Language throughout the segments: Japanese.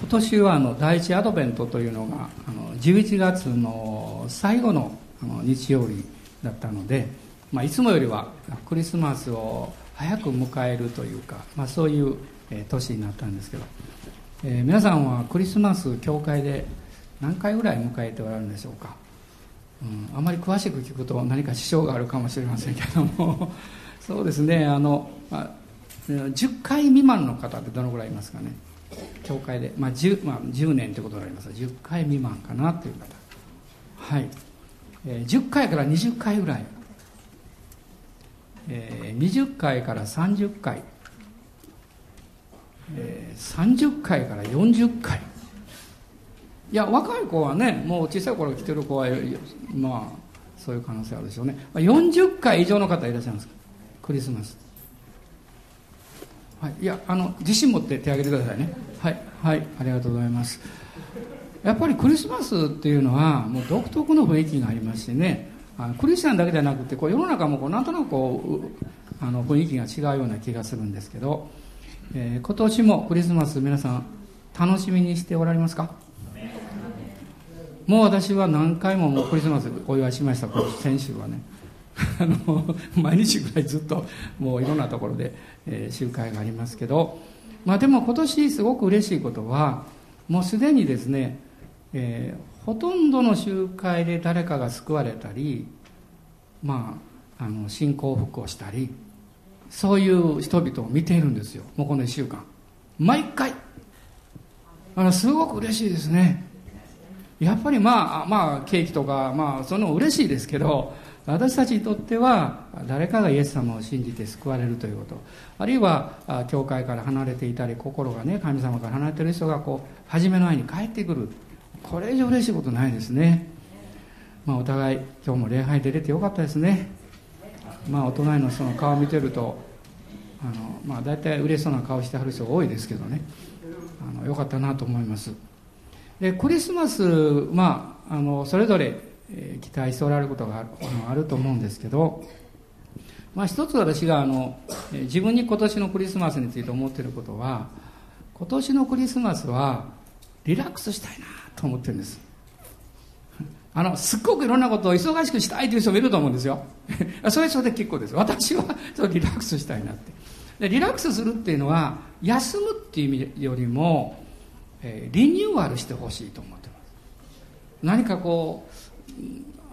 今年はあの第一アドベントというのがあの11月の最後のあの日曜日だったので、まあ、いつもよりはクリスマスを早く迎えるというか、まあ、そういう、え年になったんですけど、えー、皆さんはクリスマス教会で何回ぐらい迎えておられるんでしょうか、うん、あまり詳しく聞くと何か支障があるかもしれませんけども そうですねあの、まあ、10回未満の方ってどのぐらいいますかね？教会で、まあ 10, まあ、10年ということになります。が10回未満かなという方。はい、えー、10回から20回ぐらい、えー、20回から30回、えー、30回から40回。いや若い子はねもう小さい頃来てる子はまあそういう可能性あるでしょうね。40回以上の方いらっしゃいますクリスマスはい、いやあの自信持って手を挙げてくださいね。はい。はい。ありがとうございます。やっぱりクリスマスっていうのはもう独特の雰囲気がありましてね。あのクリスチャンだけじゃなくてこう世の中もこうなんとなくこうあの雰囲気が違うような気がするんですけど、えー、今年もクリスマス皆さん楽しみにしておられますか？もう私は何回ももうクリスマスお祝いしました。先週はね。あの毎日ぐらいずっともういろんなところで、えー、集会がありますけど、まあ、でも今年すごく嬉しいことはもうすでにですね、えー、ほとんどの集会で誰かが救われたり、まあ、あの信仰復興したりそういう人々を見ているんですよ。もうこの1週間。毎回。あのすごく嬉しいですね。やっぱりまあまあケーキとかまあその嬉しいですけど私たちにとっては誰かがイエス様を信じて救われるということ。あるいは教会から離れていたり心がね神様から離れてる人がこう初めの愛に帰ってくる。これ以上嬉しいことないですね。まあお互い今日も礼拝出れてよかったですね。まあお隣の人の顔を見てるとあのまあ大体嬉しそうな顔してはる人が多いですけどね。あのよかったなと思います。でクリスマスまああのそれぞれえ期待しておられることがあると思うんですけど、まあ、一つ私があの自分に今年のクリスマスについて思っていることは今年のクリスマスはリラックスしたいなと思ってるんです。あのすっごくいろんなことを忙しくしたいという人もいると思うんですよ。それそれで結構です。私はちょっとリラックスしたいなって。でリラックスするっていうのは休むっていう意味よりも、えー、リニューアルしてほしいと思ってます。何かこう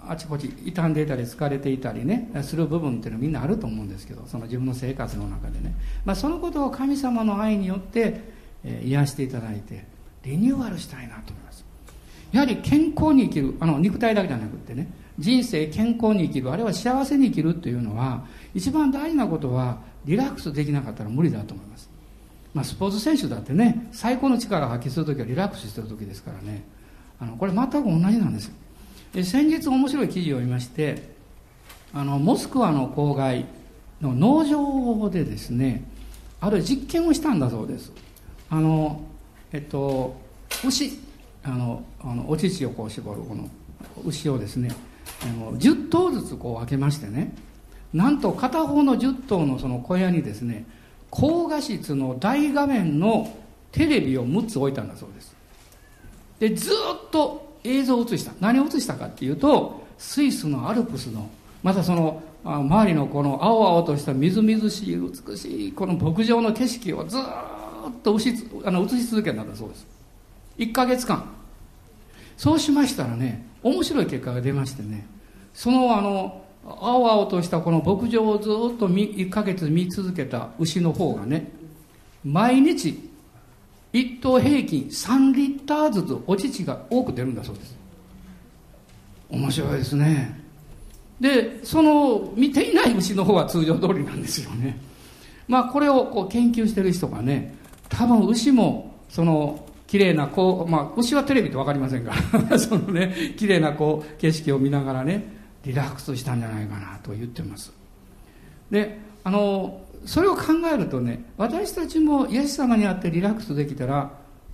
あちこち傷んでいたり疲れていたりねする部分っていうのはみんなあると思うんですけどその自分の生活の中でね、まあ、そのことを神様の愛によって、えー、癒していただいてリニューアルしたいなと思います。やはり健康に生きるあの肉体だけじゃなくってね人生健康に生きるあるいは幸せに生きるっていうのは一番大事なことはリラックスできなかったら無理だと思います、まあ、スポーツ選手だってね最高の力を発揮する時はリラックスしてる時ですからね。あのこれ全く同じなんですよ。先日面白い記事を見ましてあのモスクワの郊外の農場でですねある実験をしたんだそうです。あのえっと牛あのあのお乳をこう絞るこの牛をですねあの10頭ずつこう分けましてねなんと片方の10頭のその小屋にですね高画質の大画面のテレビを6つ置いたんだそうです。でずっと映像を映した。何を映したかっていうとスイスのアルプスのまたその周りのこの青々としたみずみずしい美しいこの牧場の景色をずっと映しあの映し続けたんだそうです。1ヶ月間。そうしましたらね面白い結果が出ましてねそのあの青々としたこの牧場をずっと1ヶ月見続けた牛の方がね毎日1頭平均3リッターずつお乳が多く出るんだそうです。面白いですね。でその見ていない牛の方は通常通りなんですよね。まあこれをこう研究してる人がね多分牛もその綺麗なこう、まあ、牛はテレビって分かりませんから そのね綺麗なこう景色を見ながらねリラックスしたんじゃないかなと言ってます。であのそれを考えるとね私たちもイエス様にあってリラックスできたら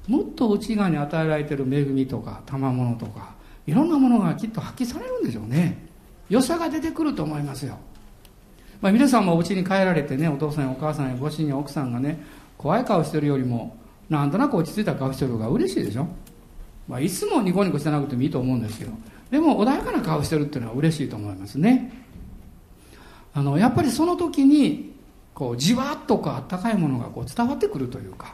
もっと内側に与えられてる恵みとか賜物とかいろんなものがきっと発揮されるんでしょうね。良さが出てくると思いますよ、まあ、皆さんもお家に帰られてねお父さんやお母さんやご主人や奥さんがね怖い顔してるよりもなんとなく落ち着いた顔してる方が嬉しいでしょ、まあ、いつもニコニコしてなくてもいいと思うんですけどでも穏やかな顔してるっていうのは嬉しいと思いますね。あのやっぱりその時にこうじわっとこうあったかいものがこう伝わってくるというか。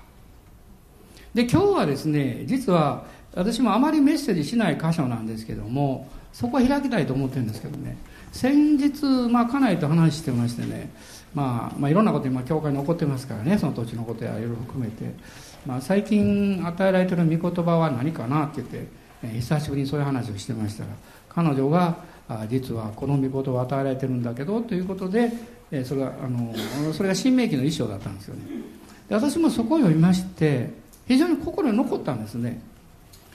で今日はですね実は私もあまりメッセージしない箇所なんですけどもそこは開きたいと思ってるんですけどね。先日、まあ、家内と話してましてね、まあ、まあいろんなこと今教会に起こってますからねその土地のことやいろいろ含めて、まあ、最近与えられてる御言葉は何かなって言って、えー、久しぶりにそういう話をしてましたら彼女があ実はこの御言葉を与えられてるんだけどということで、え、それがあのそれが新明記の衣装だったんですよね。で私もそこを読みまして非常に心に残ったんですね。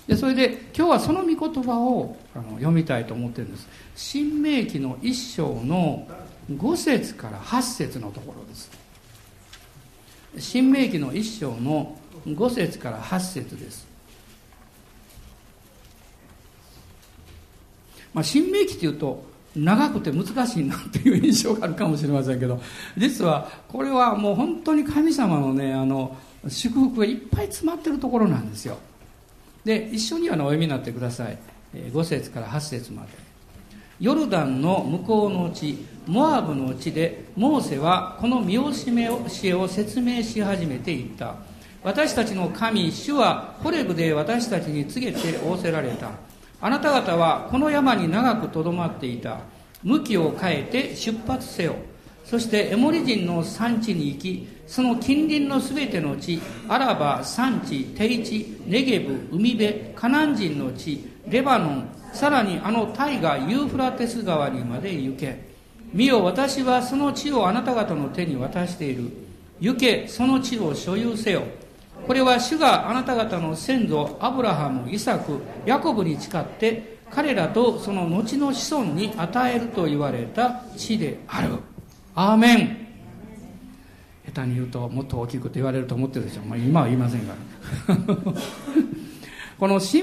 でそれで今日はその御言葉をあの読みたいと思ってるんです。新明記の一章の5節から8節のところです。新明記の一章の5節から8節です。まあ、新明記っていうと長くて難しいなっていう印象があるかもしれませんけど実はこれはもう本当に神様のねあの祝福がいっぱい詰まってるところなんですよ。で一緒にあのお読みになってください。5節から8節まで。ヨルダンの向こうの地モアブの地でモーセはこの見教えを説明し始めていった。私たちの神主はホレブで私たちに告げて仰せられた。あなた方はこの山に長くとどまっていた。向きを変えて出発せよ。そしてエモリ人の産地に行きその近隣のすべての地アラバ産地低地ネゲブ海辺カナン人の地レバノンさらにあの大河ユーフラテス川にまで行け。見よ私はその地をあなた方の手に渡している。行けその地を所有せよ。これは主があなた方の先祖アブラハムイサクヤコブに誓って彼らとその後の子孫に与えると言われた地である。アーメン。下手に言うともっと大きいこと言われると思ってるでしょ。う、まあ、今は言いませんから この新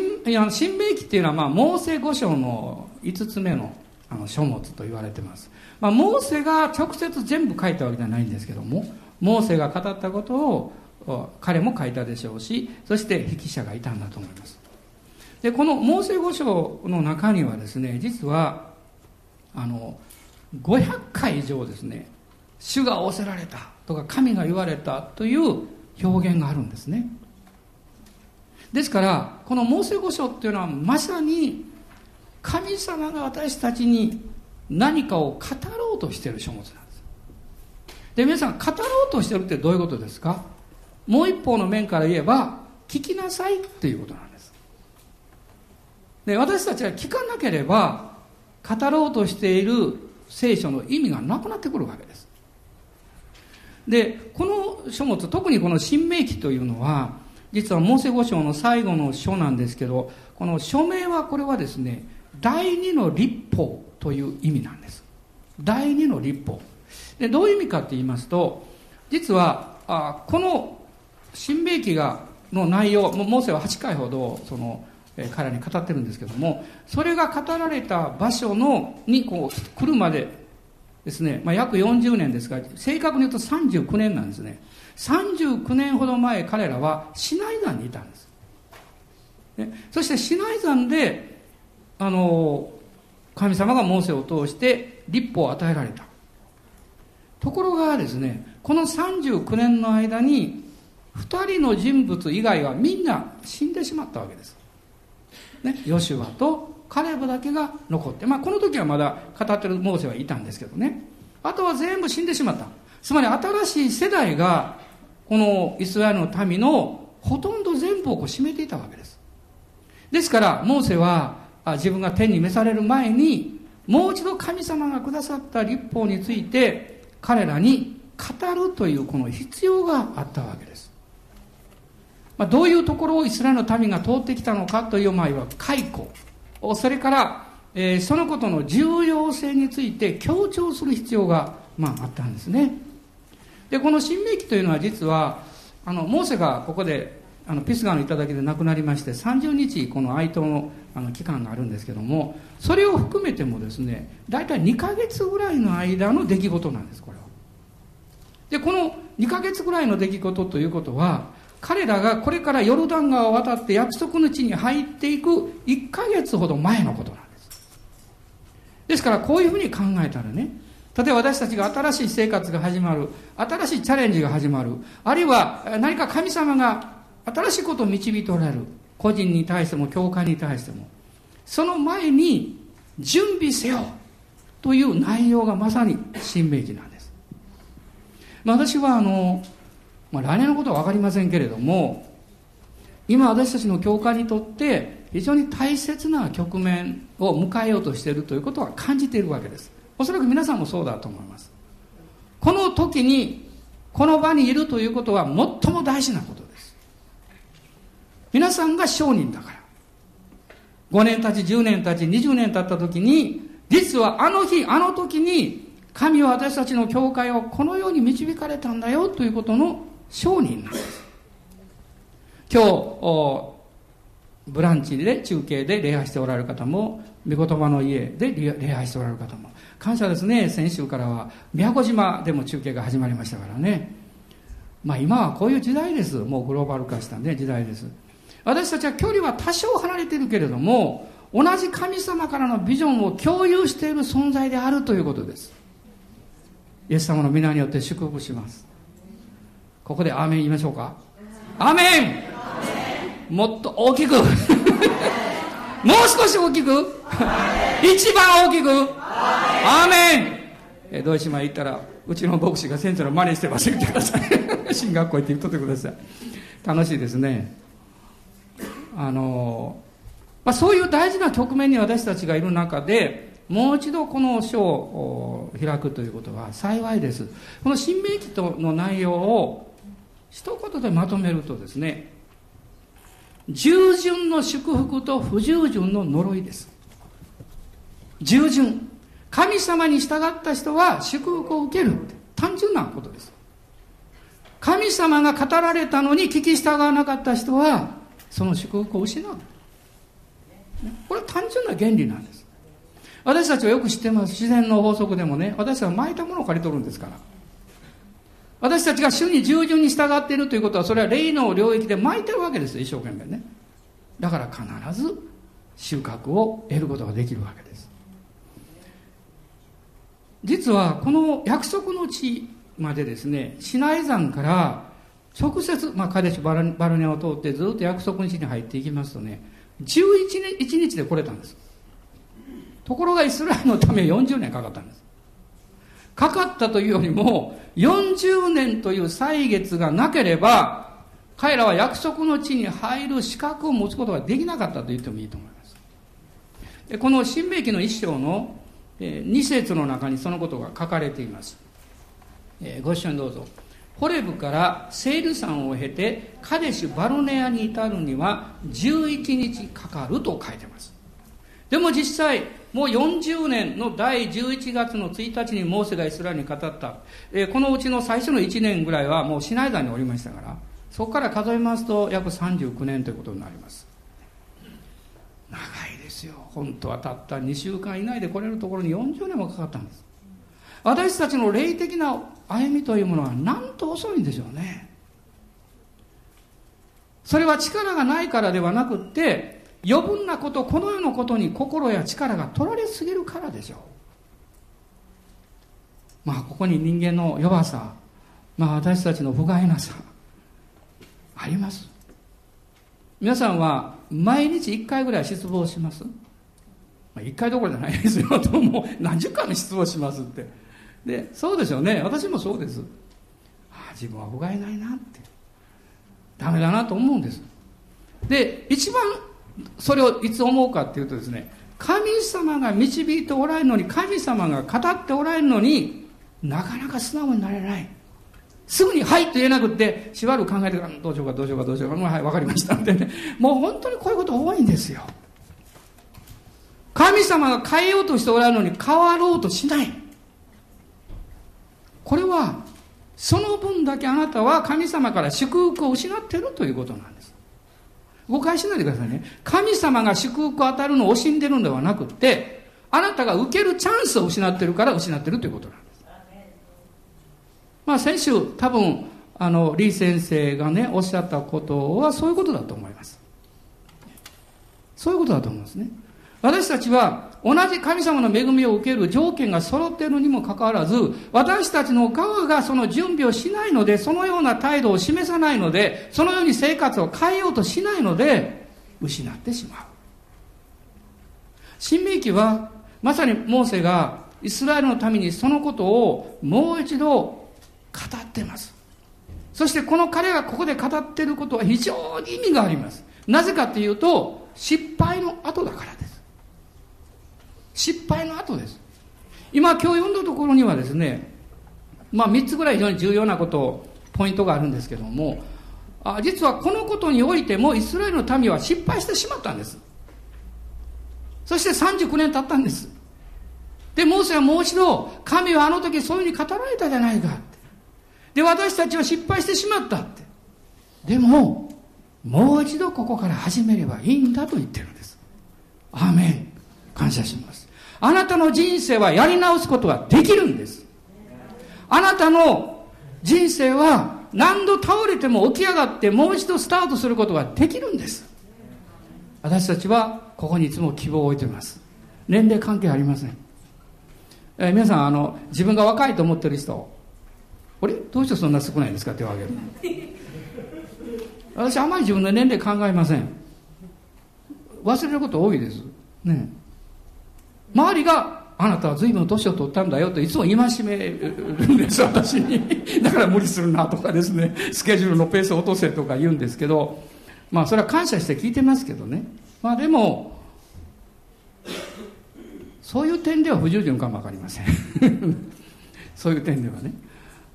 新明記っていうのは、まあ、モーセ五章の5つ目のあの書物と言われてます、まあ、モーセが直接全部書いたわけじゃないんですけどもモーセが語ったことを彼も書いたでしょうしそして筆記者がいたんだと思います。でこのモーセ五章の中にはですね実はあの500回以上ですね主が仰せられたとか神が言われたという表現があるんですね。ですからこのモーセ五章っていうのはまさに神様が私たちに何かを語ろうとしている書物なんです。で皆さん語ろうとしてるってどういうことですか？もう一方の面から言えば聞きなさいっていうことなんです。で私たちは聞かなければ語ろうとしている聖書の意味がなくなってくるわけです。でこの書物特にこの「新明記」というのは実はモーセ五章の最後の書なんですけどこの書名はこれはですね第二の立法という意味なんです。第二の立法。でどういう意味かって言いますと実はあこの新明記がの内容モーセは8回ほどその彼らに語ってるんですけどもそれが語られた場所のにこう来るまでですね、まあ、約40年ですが正確に言うと39年なんですね。39年ほど前彼らはシナイ山にいたんです、ね、そしてシナイ山であの神様がモーセを通して立法を与えられた。ところがですねこの39年の間に2人の人物以外はみんな死んでしまったわけです。ね、ヨシュアとカレブだけが残って、まあ、この時はまだ語ってるモーセはいたんですけどね。あとは全部死んでしまった。つまり新しい世代がこのイスラエルの民のほとんど全部をこう占めていたわけです。ですからモーセは自分が天に召される前にもう一度神様がくださった立法について彼らに語るというこの必要があったわけです。まあ、どういうところをイスラエルの民が通ってきたのかという場合は解雇。それから、えー、そのことの重要性について強調する必要が、まあ、あったんですね。でこの新明記というのは実はあのモーセがここであのピスガの頂で亡くなりまして30日この哀悼のあの期間があるんですけどもそれを含めてもですね大体2ヶ月ぐらいの間の出来事なんですこれは。でこの2ヶ月ぐらいの出来事ということは彼らがこれからヨルダン川を渡って約束の地に入っていく1ヶ月ほど前のことなんです。ですからこういうふうに考えたらね、例えば私たちが新しい生活が始まる、新しいチャレンジが始まる、あるいは何か神様が新しいことを導いておられる。個人に対しても、教会に対しても。その前に準備せよという内容がまさに新明記なんです。まあ、私はあの、まあ、来年のことは分かりませんけれども、今私たちの教会にとって非常に大切な局面を迎えようとしているということは感じているわけです。おそらく皆さんもそうだと思います。この時に、この場にいるということは最も大事なことです。皆さんが商人だから。5年経ち、10年経ち、20年経った時に、実はあの日、あの時に、神は私たちの教会をこのように導かれたんだよということの商人なんです。今日、ブランチで中継で礼拝しておられる方も、御言葉の家で礼拝しておられる方も、感謝ですね、先週からは宮古島でも中継が始まりましたからね。まあ今はこういう時代です。もうグローバル化したね、時代です。私たちは距離は多少離れてるけれども、同じ神様からのビジョンを共有している存在であるということです。イエス様の皆によって祝福します。ここでアーメン言いましょうか。アーメンもっと大きく もう少し大きく一番大きくアーメンえー、土井島行ったら、うちの牧師が先生の真似してます言ってください。進学校行って言っとってください。楽しいですね。あの、まあ、そういう大事な局面に私たちがいる中で、もう一度この書を開くということは幸いです。この新明記との内容を一言でまとめるとですね、従順の祝福と不従順の呪いです。従順。神様に従った人は祝福を受けるって単純なことです。神様が語られたのに聞き従わなかった人はその祝福を失う。これは単純な原理なんです。私たちはよく知ってます。自然の法則でもね、私たちは巻いたものを借り取るんですから。私たちが主に従順に従っているということは、それは霊の領域で巻いてるわけですよ、一生懸命ね。だから必ず収穫を得ることができるわけです。実は、この約束の地までですね、シナイ山から直接、まあ、カデシュバルバルネを通ってずっと約束の地に入っていきますとね、11日日で来れたんです。ところがイスラエルのため40年かかったんです。かかったというよりも、40年という歳月がなければ、彼らは約束の地に入る資格を持つことができなかったと言ってもいいと思います。でこの新明記の一章の2節の中にそのことが書かれています。えご一緒にどうぞ。ホレブからセール山を経てカデシュ・バロネアに至るには11日かかると書いてます。でも実際、もう40年の第11月の1日にモーセがイスラエルに語った、えー、このうちの最初の1年ぐらいはもうシナイ山におりましたから、そこから数えますと約39年ということになります。長いですよ。本当はたった2週間以内で来れるところに40年もかかったんです。私たちの霊的な歩みというものはなんと遅いんでしょうね。それは力がないからではなくって、余分なこと、この世のことに心や力が取られすぎるからでしょう。まあ、ここに人間の弱さ、まあ、私たちの不甲斐なさ、あります。皆さんは毎日1回ぐらい失望します？まあ、1回どころじゃないですよと。もう何十回も失望しますって。で、そうですよね。私もそうです。ああ、自分は不甲斐ないなって。ダメだなと思うんです。で、一番それをいつ思うかっていうとですね、神様が導いておられるのに、神様が語っておられるのになかなか素直になれない。すぐに「はい」と言えなくってしばらく考えてからどうしようかどうしようかどうしようかはい分かりましたってね。もう本当にこういうこと多いんですよ。神様が変えようとしておられるのに変わろうとしない。これはその分だけあなたは神様から祝福を失っているということなんです。誤解しないでくださいね。神様が祝福を与えるのを惜しんでるんではなくてあなたが受けるチャンスを失ってるから失ってるということなんです。まあ先週多分あの李先生がねおっしゃったことはそういうことだと思います。そういうことだと思うんですね。私たちは同じ神様の恵みを受ける条件が揃っているにもかかわらず、私たちの側がその準備をしないので、そのような態度を示さないので、そのように生活を変えようとしないので、失ってしまう。新明記は、まさにモーセがイスラエルのためにそのことをもう一度語っています。そしてこの彼がここで語っていることは非常に意味があります。なぜかっていうと、失敗の後だからです。失敗の後です。今今日読んだところにはですね、まあ3つぐらい非常に重要なこと、ポイントがあるんですけども、あ実はこのことにおいてもイスラエルの民は失敗してしまったんです。そして39年経ったんです。で、モーセはもう一度、神はあの時そういうふうに語られたじゃないかって。で、私たちは失敗してしまったって。でも、もう一度ここから始めればいいんだと言ってるんです。アーメン。感謝します。あなたの人生はやり直すことができるんです。あなたの人生は何度倒れても起き上がってもう一度スタートすることができるんです。私たちはここにいつも希望を置いています。年齢関係ありません。えー、皆さん、あの、自分が若いと思ってる人、あれ？どうしてそんな少ないんですか？手を挙げる。私、あまり自分の年齢考えません。忘れること多いです。ね。周りが、あなたは随分年を取ったんだよといつも戒めるんです、私に。だから無理するなとかですね、スケジュールのペースを落とせとか言うんですけど、まあそれは感謝して聞いてますけどね。まあでも、そういう点では不従順かもわかりません。そういう点ではね。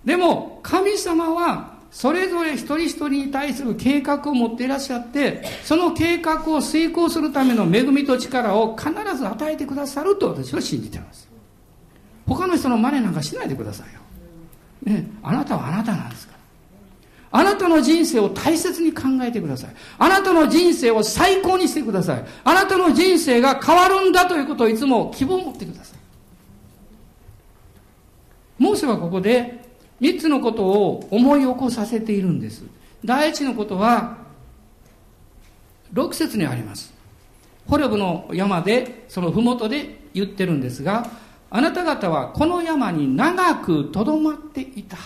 でも、神様はそれぞれ一人一人に対する計画を持っていらっしゃって、その計画を遂行するための恵みと力を必ず与えてくださると私は信じています。他の人の真似なんかしないでくださいよ。ね、あなたはあなたなんですから。あなたの人生を大切に考えてください。あなたの人生を最高にしてください。あなたの人生が変わるんだということをいつも希望を持ってください。モーセはここで三つのことを思い起こさせているんです。第一のことは、六節にあります。ホレブの山で、その麓で言ってるんですが、あなた方はこの山に長くとどまっていた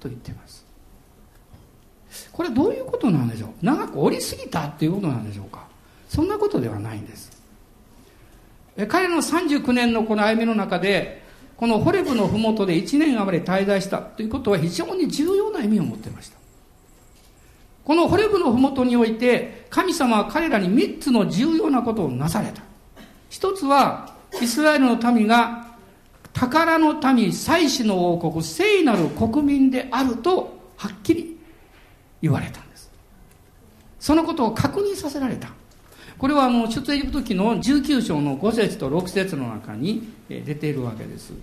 と言ってます。これどういうことなんでしょう？長く降りすぎたっていうことなんでしょうか？そんなことではないんです。彼の39年のこの歩みの中で、このホレブの麓で1年余り滞在したということは非常に重要な意味を持っていました。このホレブの麓において、神様は彼らに3つの重要なことをなされた。一つは、イスラエルの民が宝の民、祭祀の王国、聖なる国民であると、はっきり言われたんです。そのことを確認させられた。これはもう出エジプト記の19章の5節と6節の中に出ているわけです。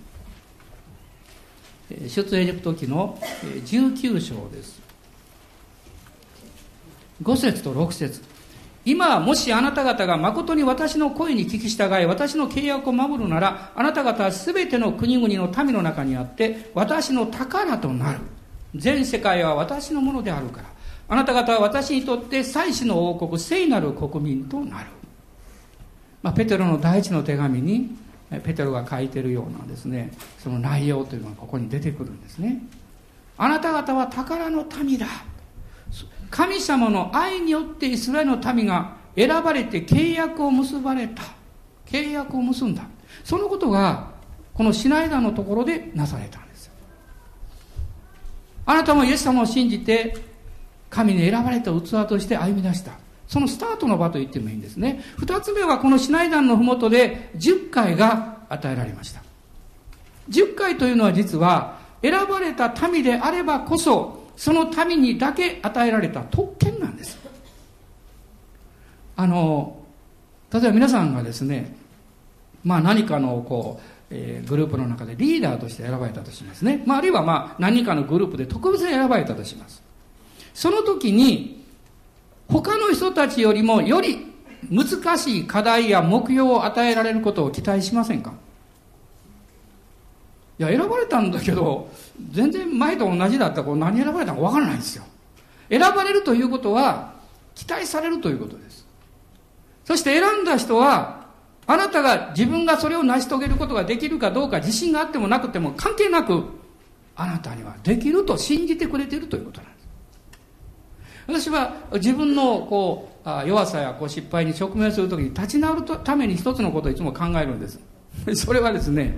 出エジプト記の19章です。5節と6節今もしあなた方が誠に私の声に聞き従い、私の契約を守るなら、あなた方は全ての国々の民の中にあって、私の宝となる。全世界は私のものであるから。あなた方は私にとって祭司の王国、聖なる国民となる。まあ、ペテロの第一の手紙に、ペテロが書いてるようなですね、その内容というのがここに出てくるんですね。あなた方は宝の民だ。神様の愛によってイスラエルの民が選ばれて契約を結ばれた。契約を結んだ。そのことが、このシナイダのところでなされたんですあなたもイエス様を信じて神に選ばれた器として歩み出した。そのスタートの場と言ってもいいんですね。二つ目はこのシナイダンのふもとで10回が与えられました。10回というのは実は選ばれた民であればこそその民にだけ与えられた特権なんです。あの、例えば皆さんがですね、まあ何かのこう、えー、グループの中でリーダーとして選ばれたとしますね。まああるいはまあ何かのグループで特別に選ばれたとします。その時に、他の人たちよりもより難しい課題や目標を与えられることを期待しませんか？いや選ばれたんだけど全然前と同じだったら何選ばれたか分からないんですよ。選ばれるということは期待されるということです。そして選んだ人はあなたが自分がそれを成し遂げることができるかどうか自信があってもなくても関係なくあなたにはできると信じてくれているということなんです。私は自分のこう弱さやこう失敗に直面するときに立ち直るために一つのことをいつも考えるんです。それはですね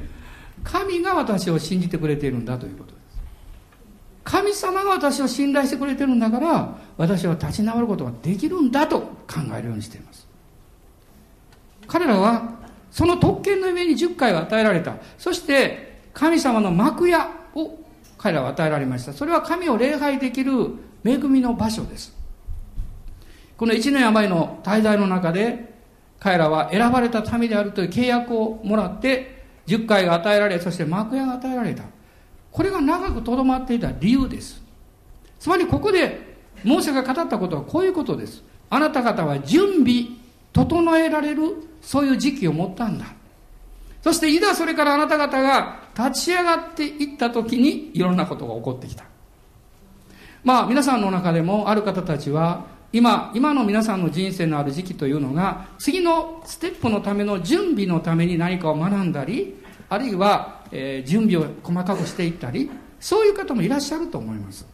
神が私を信じてくれているんだということ。です神様が私を信頼してくれてるんだから私は立ち直ることができるんだと考えるようにしています。彼らはその特権の上に10回を与えられた。そして神様の幕屋を彼らは与えられました。それは神を礼拝できる恵みの場所ですこの1年余りの滞在の中で彼らは選ばれた民であるという契約をもらって10回が与えられそして幕屋が与えられたこれが長くとどまっていた理由です。つまりここで、モーセが語ったことはこういうことです。あなた方は準備、整えられる、そういう時期を持ったんだ。そしていざそれからあなた方が立ち上がっていった時にいろんなことが起こってきた。まあ皆さんの中でもある方たちは今、今の皆さんの人生のある時期というのが次のステップのための準備のために何かを学んだりあるいは、えー、準備を細かくしていったりそういう方もいらっしゃると思います。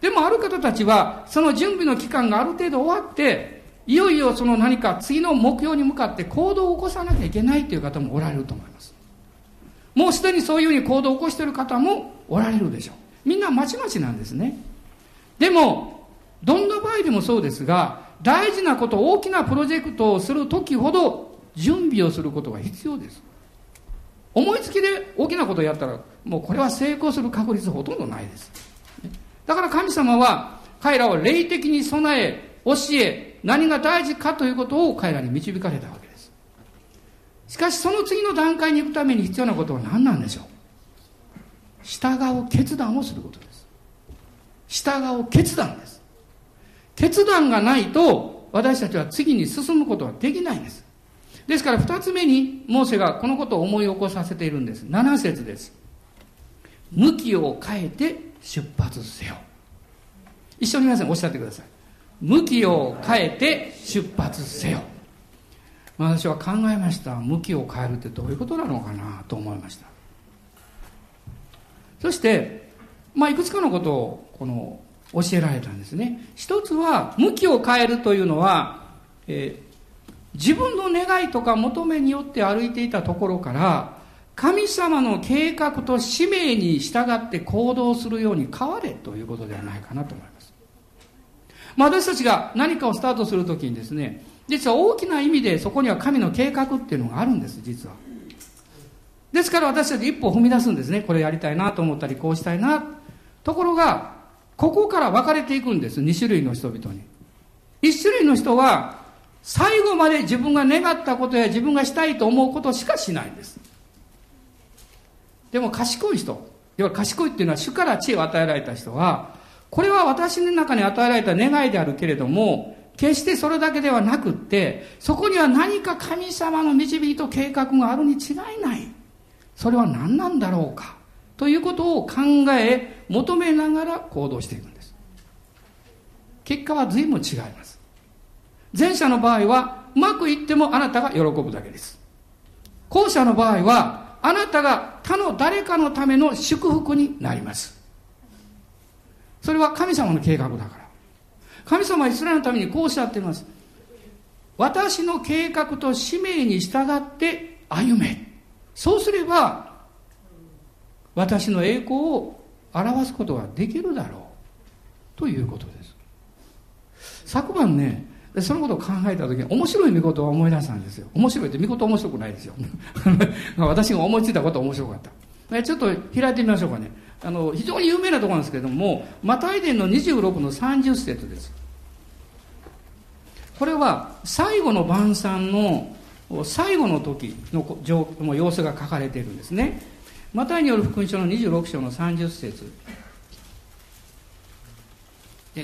でもある方たちはその準備の期間がある程度終わっていよいよその何か次の目標に向かって行動を起こさなきゃいけないという方もおられると思います。もうすでにそういうふうに行動を起こしている方もおられるでしょう。みんなまちまちなんですね。でもどんな場合でもそうですが大事なこと大きなプロジェクトをする時ほど準備をすることが必要です。思いつきで大きなことをやったらもうこれは成功する確率ほとんどないです。だから神様は彼らを霊的に備え教え何が大事かということを彼らに導かれたわけです。しかしその次の段階に行くために必要なことは何なんでしょう？従う決断をすることです従う決断です決断がないと私たちは次に進むことはできないんですですから二つ目に、モーセがこのことを思い起こさせているんです。七節です。向きを変えて出発せよ。一緒に皆さんおっしゃってください。向きを変えて出発せよ。私は考えました。向きを変えるってどういうことなのかなと思いました。そして、まあ、いくつかのことを、この、教えられたんですね。一つは、向きを変えるというのは、えー自分の願いとか求めによって歩いていたところから神様の計画と使命に従って行動するように変われということではないかなと思います。まあ、私たちが何かをスタートするときにですね、実は大きな意味でそこには神の計画っていうのがあるんです、実は。ですから私たち一歩踏み出すんですね。これやりたいなと思ったり、こうしたいな。ところが、ここから分かれていくんです、2種類の人々に。1種類の人は、最後まで自分が願ったことや自分がしたいと思うことしかしないんです。でも賢い人、要は賢いっていうのは主から知恵を与えられた人は、これは私の中に与えられた願いであるけれども、決してそれだけではなくって、そこには何か神様の導きと計画があるに違いない。それは何なんだろうか？ということを考え、求めながら行動していくんです。結果は随分違います。前者の場合は、うまくいってもあなたが喜ぶだけです。後者の場合は、あなたが他の誰かのための祝福になります。それは神様の計画だから。神様はイスラエルのためにこうおっしゃっています。私の計画と使命に従って歩め。そうすれば、私の栄光を表すことができるだろう。ということです。昨晩ね、そのことを考えた時に面白い見事を思い出したんですよ面白いって見事面白くないですよ 私が思いついたことは面白かったちょっと開いてみましょうかねあの非常に有名なところなんですけれどもマタイ伝の26の30節ですこれは最後の晩餐の最後の時の様子が書かれているんですね。マタイによる福音書の26章の30節。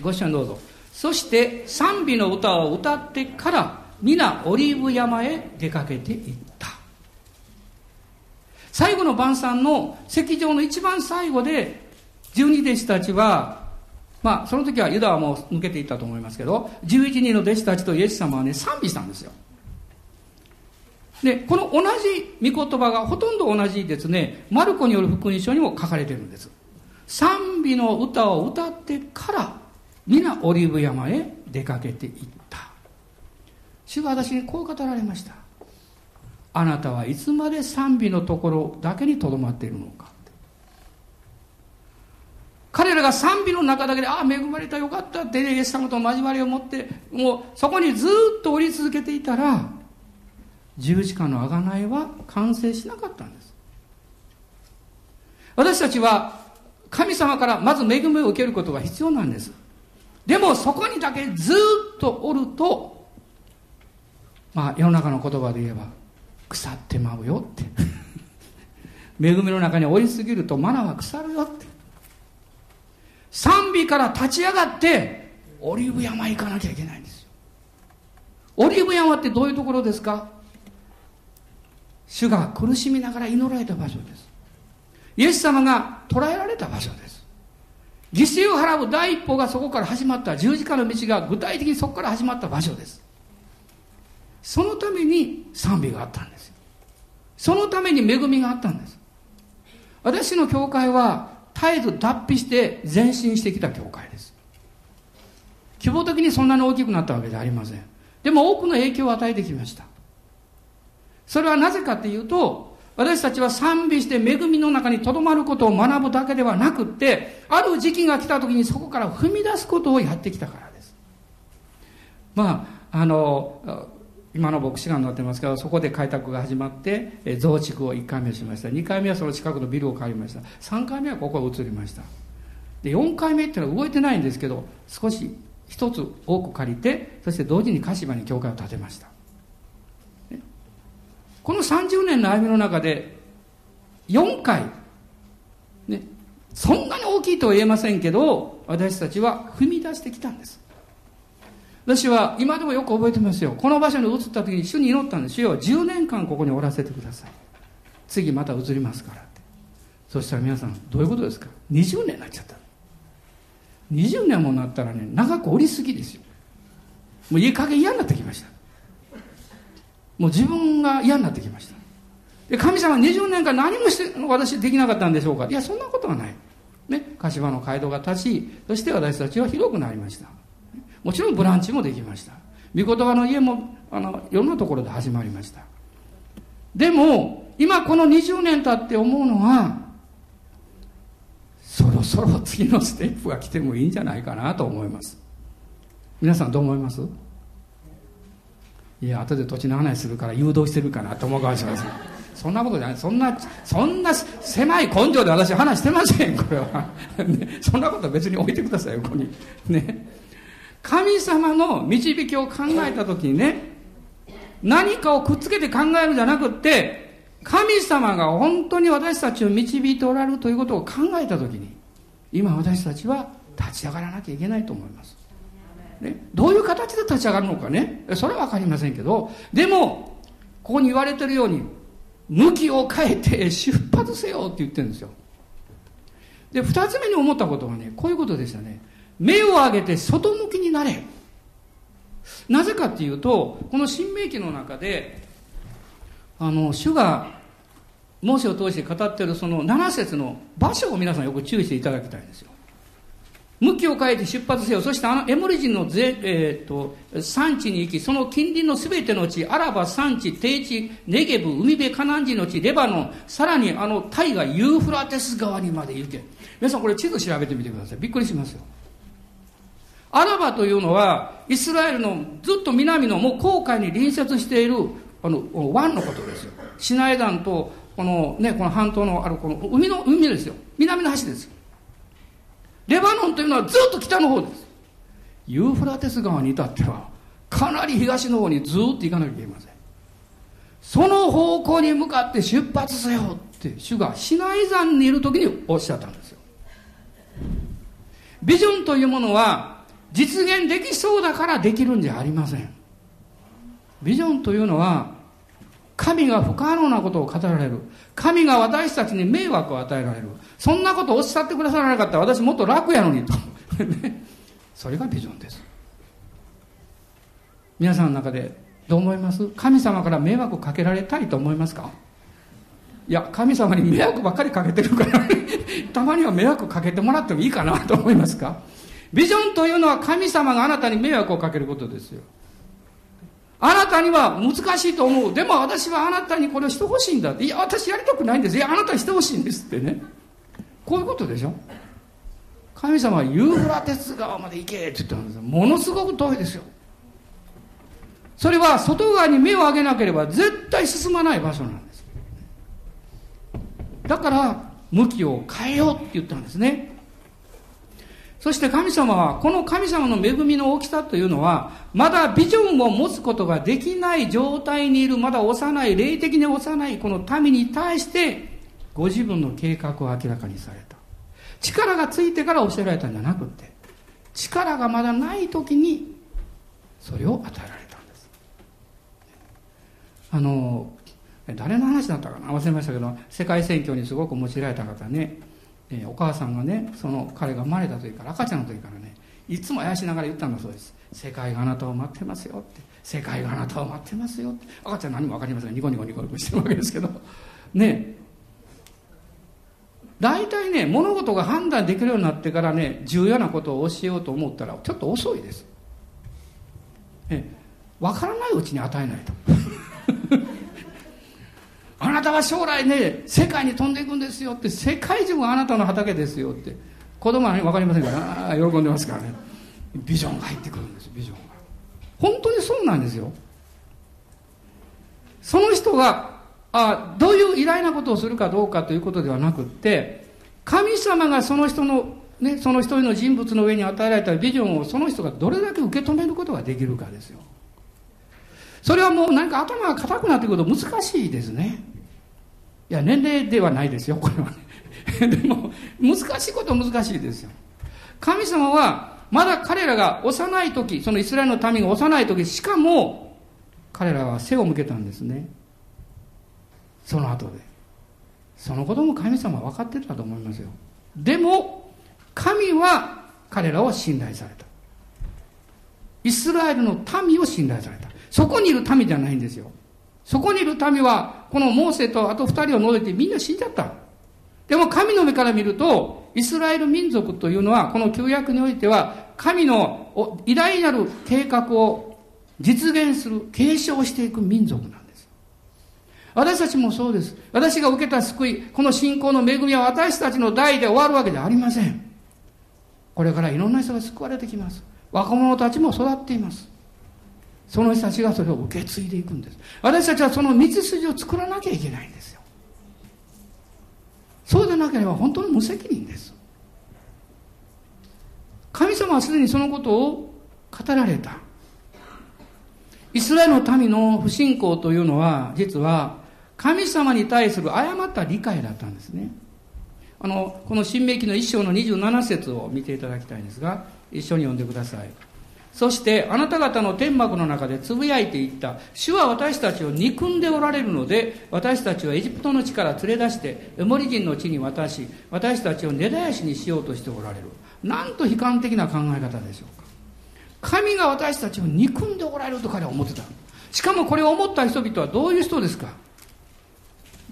ご一緒にどうぞ。そして賛美の歌を歌ってから皆オリーブ山へ出かけていった。最後の晩餐の席上の一番最後で、十二弟子たちは、まあ、その時はユダはもう抜けていったと思いますけど、11人の弟子たちとイエス様はね、賛美したんですよ。で、この同じ御言葉がほとんど同じですね、マルコによる福音書にも書かれてるんです。賛美の歌を歌ってから、皆オリーブ山へ出かけていった。主が私にこう語られました。あなたはいつまで賛美のところだけにとどまっているのか。彼らが賛美の中だけで、ああ、恵まれたよかったって、ね、イエス様と交わりを持って、もうそこにずっと降り続けていたら、十字架の贖いは完成しなかったんです。私たちは神様からまず恵みを受けることが必要なんです。でもそこにだけずっとおると、まあ世の中の言葉で言えば、腐ってまうよって 恵みの中におりすぎるとマナは腐るよって賛美から立ち上がってオリーブ山行かなきゃいけないんですよオリーブ山ってどういうところですか？主が苦しみながら祈られた場所です。イエス様が捕らえられた場所です。犠牲を払う第一歩がそこから始まった十字架の道が具体的にそこから始まった場所です。そのために賛美があったんですそのために恵みがあったんです。私の教会は絶えず脱皮して前進してきた教会です。希望的にそんなに大きくなったわけじゃありません。でも多くの影響を与えてきました。それはなぜかっていうと私たちは賛美して恵みの中にとどまることを学ぶだけではなくって、ある時期が来た時にそこから踏み出すことをやってきたからです。まあ、あの、今の牧師館になってますけど、そこで開拓が始まって、え増築を1回目しました。2回目はその近くのビルを借りました。3回目はここへ移りました。で、4回目っていうのは動いてないんですけど、少し一つ多く借りて、そして同時に鹿島に教会を建てました。この30年の歩みの中で、4回、ね、そんなに大きいとは言えませんけど、私たちは踏み出してきたんです。私は今でもよく覚えてますよ。この場所に移った時に主に祈ったんですよ。10年間ここにおらせてください。次また移りますからって。そしたら皆さん、どういうことですか ?20 年になっちゃった。20年もなったらね、長くおりすぎですよ。もういい加減嫌になってきました。もう自分が嫌になってきました。で、神様20年間何もして、私できなかったんでしょうかいや、そんなことはない。ね、柏の街道が立ち、そして私たちは広くなりました。もちろんブランチもできました。御言葉の家も、あの、いろんなところで始まりました。でも、今この20年経って思うのは、そろそろ次のステップが来てもいいんじゃないかなと思います。皆さんどう思います？いや、後で土地の話するから誘導してるかなと思うかもしれません。そんなことじゃない。そんな、そんな狭い根性で私話してません、これは。ね、そんなことは別に置いてください、ここに。ね。神様の導きを考えたときにね、何かをくっつけて考えるんじゃなくって、神様が本当に私たちを導いておられるということを考えたときに、今私たちは立ち上がらなきゃいけないと思います。ね、どういう形で立ち上がるのかね、それはわかりませんけど、でも、ここに言われてるように、向きを変えて出発せよって言ってるんですよ。で、二つ目に思ったことはね、こういうことでしたね。目を上げて外向きになれ。なぜかっていうと、この新明記の中で、あの、主が、猛暑を通して語ってるその7節の場所を皆さんよく注意していただきたいんですよ。向きを変えて出発せよ。そしてあのエモリ人のぜ、えー、と産地に行き、その近隣のすべての地、アラバ産地、低地、ネゲブ、海辺、カナン人の地、レバノン、さらにあのタイがユーフラテス川にまで行け。皆さんこれ地図調べてみてください。びっくりしますよ。アラバというのは、イスラエルのずっと南のもう航海に隣接している、あの、湾のことですよ。シナイダンと、このね、この半島のあるこの海の、海ですよ。南の橋ですよ。レバノンというのはずっと北の方です。ユーフラテス川に至っては、かなり東の方にずっと行かなきゃいけません。その方向に向かって出発せよって主がシナイ山にいる時におっしゃったんですよ。ビジョンというものは実現できそうだからできるんじゃありません。ビジョンというのは、神が不可能なことを語られる。神が私たちに迷惑を与えられる。そんなことをおっしゃってくださらなかったら私もっと楽やのにと。それがビジョンです。皆さんの中でどう思います？神様から迷惑をかけられたいと思いますか？いや、神様に迷惑ばっかりかけてるから たまには迷惑かけてもらってもいいかなと思いますか？ビジョンというのは神様があなたに迷惑をかけることですよ。あなたには難しいと思う。でも私はあなたにこれをしてほしいんだって。いや、私やりたくないんです。いや、あなたにしてほしいんですってね。こういうことでしょ？神様はユーフラテス川まで行けって言ったんです。ものすごく遠いですよ。それは外側に目を上げなければ絶対進まない場所なんです。だから、向きを変えようって言ったんですね。そして神様は、この神様の恵みの大きさというのは、まだビジョンを持つことができない状態にいる、まだ幼い、霊的に幼いこの民に対して、ご自分の計画を明らかにされた。力がついてから教えられたんじゃなくて、力がまだない時に、それを与えられたんです。あの、誰の話だったかな？忘れましたけど、世界選挙にすごく用いられた方ね、えー、お母さんがねその彼が生まれた時から赤ちゃんの時からねいつもあやしながら言ったんだそうです。世界があなたを待ってますよって。世界があなたを待ってますよって。赤ちゃん何も分かりません。ニコニコニコニコしてるわけですけど。ね。大体ね物事が判断できるようになってからね重要なことを教えようと思ったらちょっと遅いです。え分からないうちに与えないと。あなたは将来ね世界に飛んでいくんですよって世界中があなたの畑ですよって子供はね分かりませんからあ喜んでますからね。ビジョンが入ってくるんですビジョンが。本当にそうなんですよ。その人があどういう偉大なことをするかどうかということではなくって神様がその人のね、その一人の人物の上に与えられたビジョンをその人がどれだけ受け止めることができるかですよ。それはもう何か頭が硬くなってくると難しいですね。いや、年齢ではないですよ、これはね。でも、難しいことは難しいですよ。神様は、まだ彼らが幼い時、そのイスラエルの民が幼い時、しかも、彼らは背を向けたんですね。その後で。そのことも神様は分かってたと思いますよ。でも、神は彼らを信頼された。イスラエルの民を信頼された。そこにいる民じゃないんですよ。そこにいる民は、このモーセとあと二人を除いてみんな死んじゃった。でも神の目から見ると、イスラエル民族というのは、この旧約においては、神の偉大なる計画を実現する、継承していく民族なんです。私たちもそうです。私が受けた救い、この信仰の恵みは私たちの代で終わるわけじゃありません。これからいろんな人が救われてきます。若者たちも育っています。その人たちがそれを受け継いでいくんです。私たちはその道筋を作らなきゃいけないんですよ。そうでなければ本当の無責任です。神様はすでにそのことを語られた。イスラエルの民の不信仰というのは実は神様に対する誤った理解だったんですね。あのこの新明記の一章の27節を見ていただきたいんですが一緒に読んでください。そしてあなた方の天幕の中でつぶやいていった。主は私たちを憎んでおられるので私たちはエジプトの地から連れ出してエモリ人の地に渡し私たちを根絶やしにしようとしておられる。なんと悲観的な考え方でしょうか。神が私たちを憎んでおられると彼は思ってた。しかもこれを思った人々はどういう人ですか。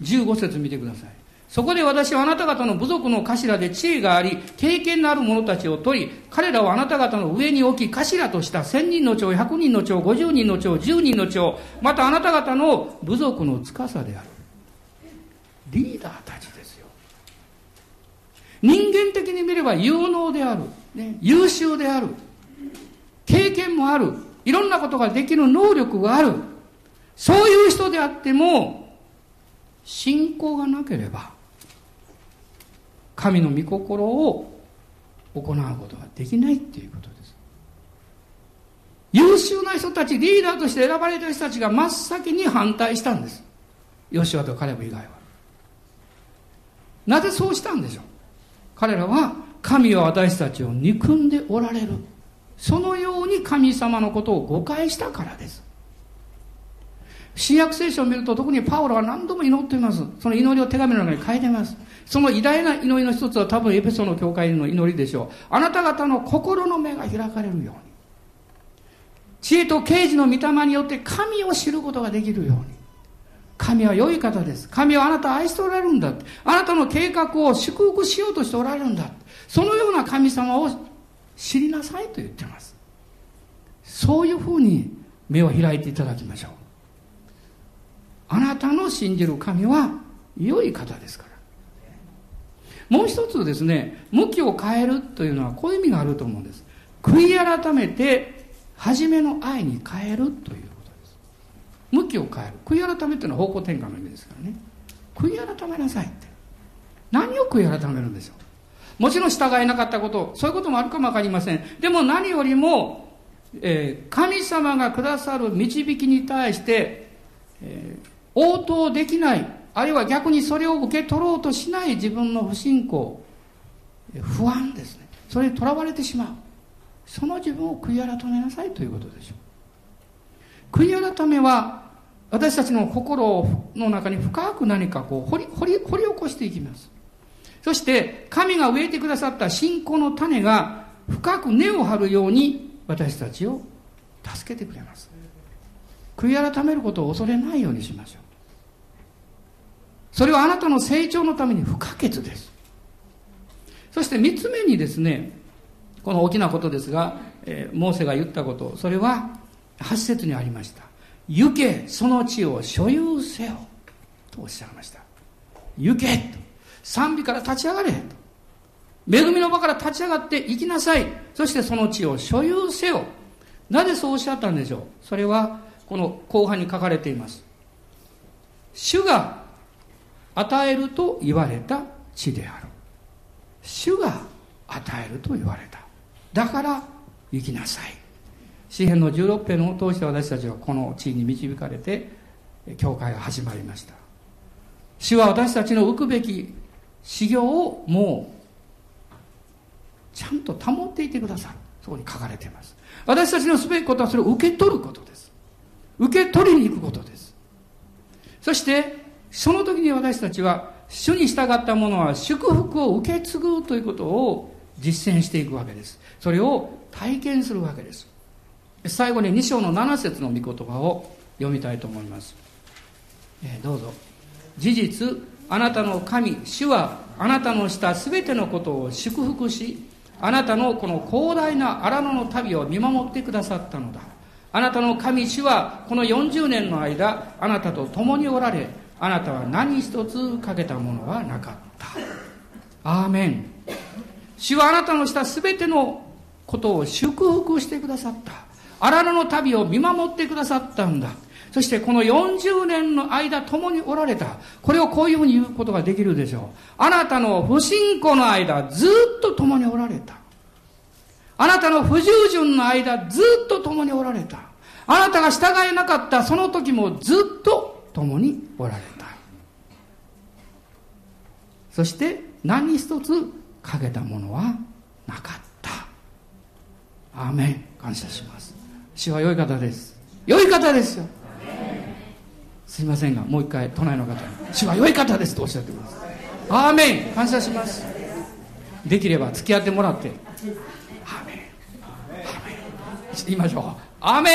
15節見てください。そこで私はあなた方の部族の頭で知恵があり、経験のある者たちを取り、彼らをあなた方の上に置き、頭とした千人の長、百人の長、五十人の長、十人の長、またあなた方の部族の司である。リーダーたちですよ。人間的に見れば有能である。ね、優秀である。経験もある。いろんなことができる能力がある。そういう人であっても、信仰がなければ、神の御心を行うことができないっていうことです。優秀な人たちリーダーとして選ばれた人たちが真っ先に反対したんです。ヨシュアとカレブ以外は。なぜそうしたんでしょう？彼らは神は私たちを憎んでおられる。そのように神様のことを誤解したからです。新約聖書を見ると特にパウロは何度も祈っています。その祈りを手紙の中に書いてます。その偉大な祈りの一つは多分エペソの教会の祈りでしょう。あなた方の心の目が開かれるように。知恵と啓示の御霊によって神を知ることができるように。神は良い方です。神はあなたを愛しておられるんだ。あなたの計画を祝福しようとしておられるんだ。そのような神様を知りなさいと言ってます。そういうふうに目を開いていただきましょう。あなたの信じる神は良い方ですから。もう一つですね、向きを変えるというのはこういう意味があると思うんです。悔い改めて、初めの愛に変えるということです。向きを変える。悔い改めというのは方向転換の意味ですからね。悔い改めなさいって。何を悔い改めるんでしょうもちろん従えなかったこと、そういうこともあるかもわかりません。でも何よりも、えー、神様がくださる導きに対して、えー、応答できない、あるいは逆にそれを受け取ろうとしない自分の不信仰、不安ですね。それにとらわれてしまう。その自分を悔い改めなさいということでしょう。悔い改めは、私たちの心の中に深く何かこう掘り、掘り、掘り起こしていきます。そして、神が植えてくださった信仰の種が深く根を張るように私たちを助けてくれます。悔い改めることを恐れないようにしましょう。それはあなたの成長のために不可欠です。そして三つ目にですね、この大きなことですが、えー、モーセが言ったこと、それは8節にありました。行け、その地を所有せよ。とおっしゃいました。行けと。賛美から立ち上がれと。恵みの場から立ち上がって行きなさい。そしてその地を所有せよ。なぜそうおっしゃったんでしょうそれは、この後半に書かれています。主が与えると言われた地である。主が与えると言われた。だから行きなさい。詩篇の16編を通して私たちはこの地に導かれて教会が始まりました。主は私たちの浮くべき修行をもうちゃんと保っていてくださるそこに書かれています。私たちのすべきことはそれを受け取ることです。受け取りに行くことです。そしてその時に私たちは主に従った者は祝福を受け継ぐということを実践していくわけです。それを体験するわけです。最後に2章の7節の御言葉を読みたいと思います、えー、どうぞ。事実あなたの神主はあなたのした全てのことを祝福しあなたのこの広大な荒野の旅を見守ってくださったのだ。あなたの神主はこの40年の間あなたと共におられあなたは何一つかけたものはなかったアーメン主はあなたのした全てのことを祝福してくださった荒野の旅を見守ってくださったんだそしてこの40年の間共におられた。これをこういうふうに言うことができるでしょう。あなたの不信仰の間ずっと共におられた。あなたの不従順の間ずっと共におられた。あなたが従えなかったその時もずっと共におられた。そして何一つかけたものはなかった。アーメン。感謝します。主は良い方です。良い方ですよ。すいませんがもう一回都内の方に「主は良い方です」とおっしゃってくださいアーメン。感謝します。できれば付き合ってもらって。アーメン。アーメン。言いましょう。アーメ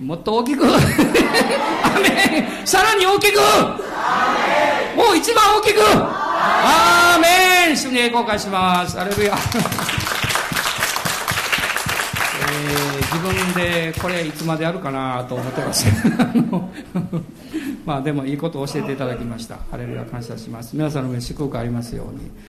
ン。もっと大きく。アーメン。さらに大きく。もう一番大きく。アーメン。主に栄光感します。アレルヤ。えー、自分でこれいつまでやるかなと思ってます。まあでもいいことを教えていただきました。ハレルヤ感謝します。皆さんの上祝福ありますように